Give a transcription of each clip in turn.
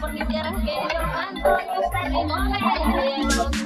porque quieras que yo canto, yo.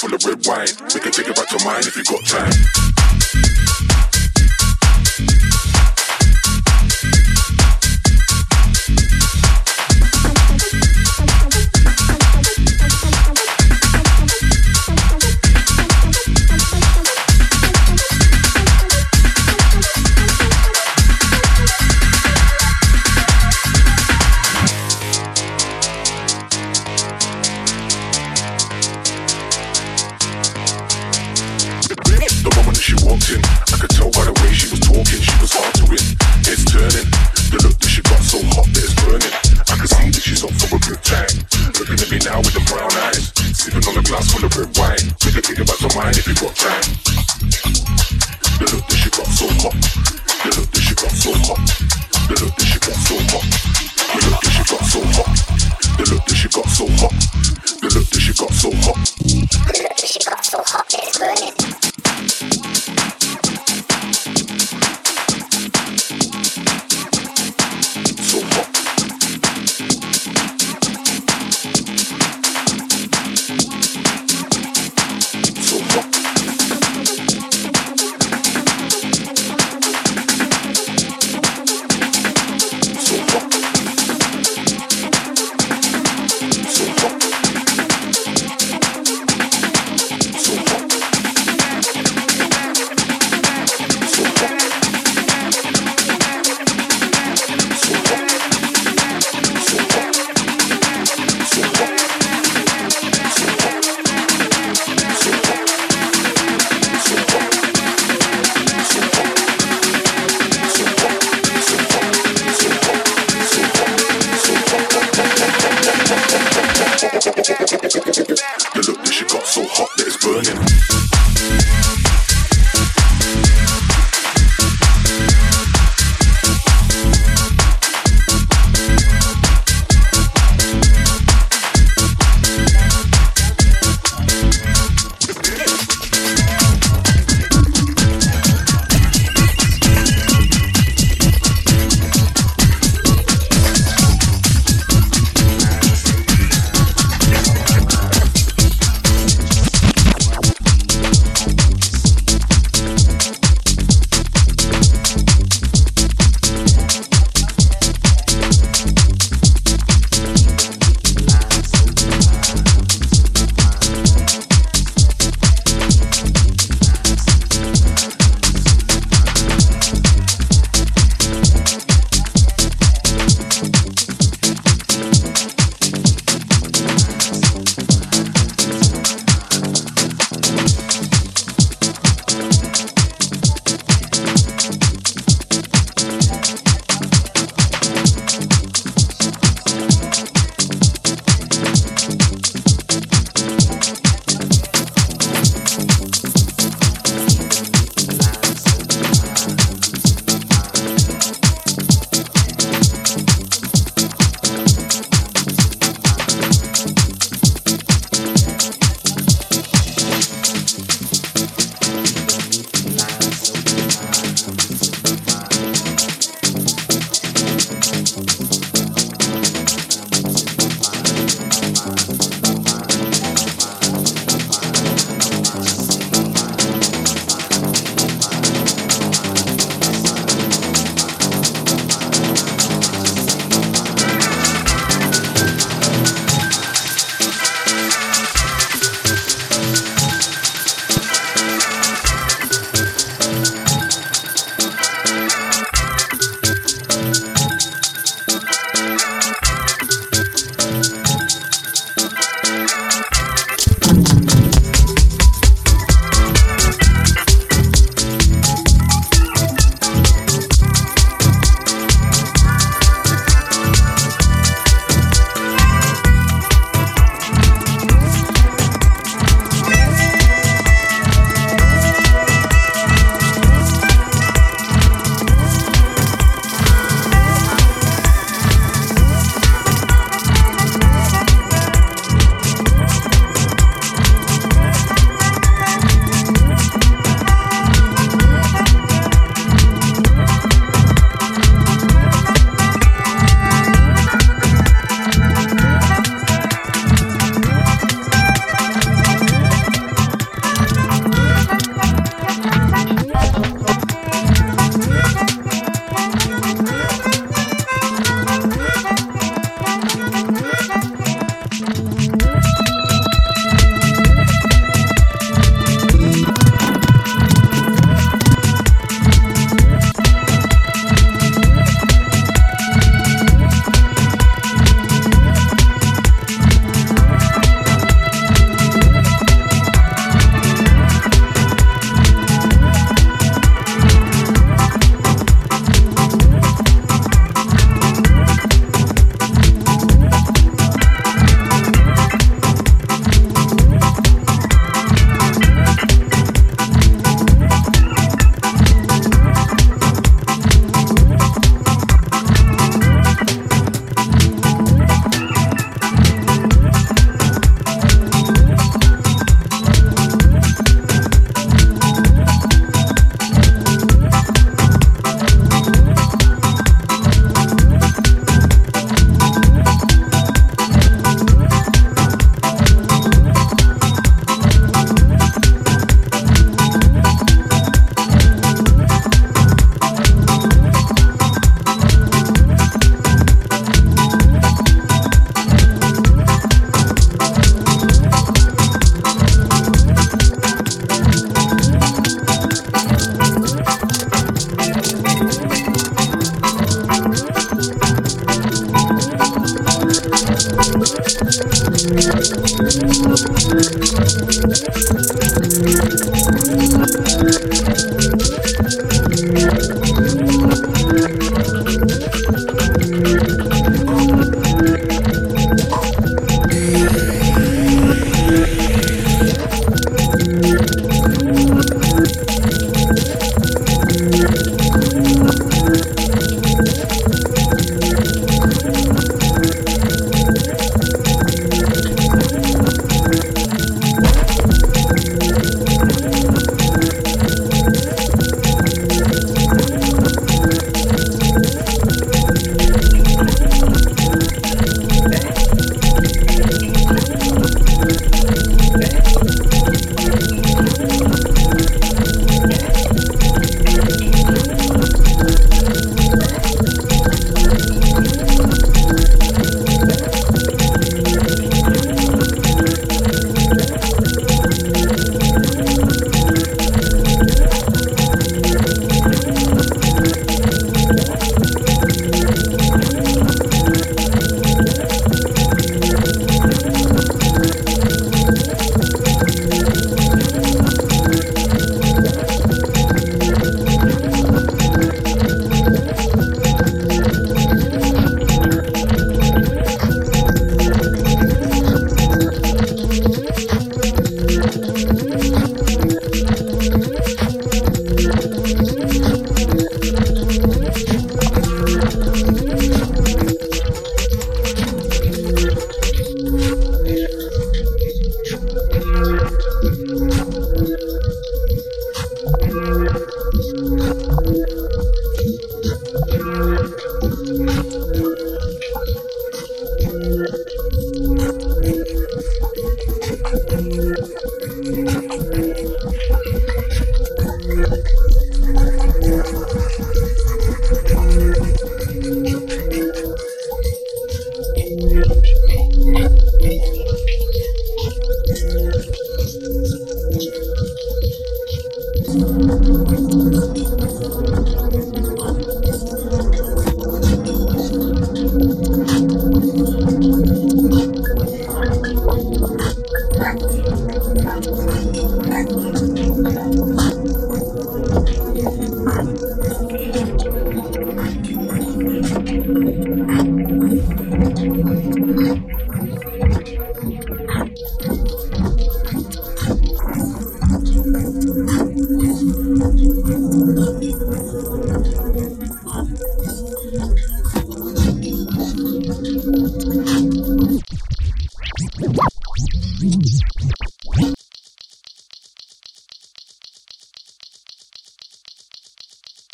full of red wine. We can take it back to mine if you got time. Thank you.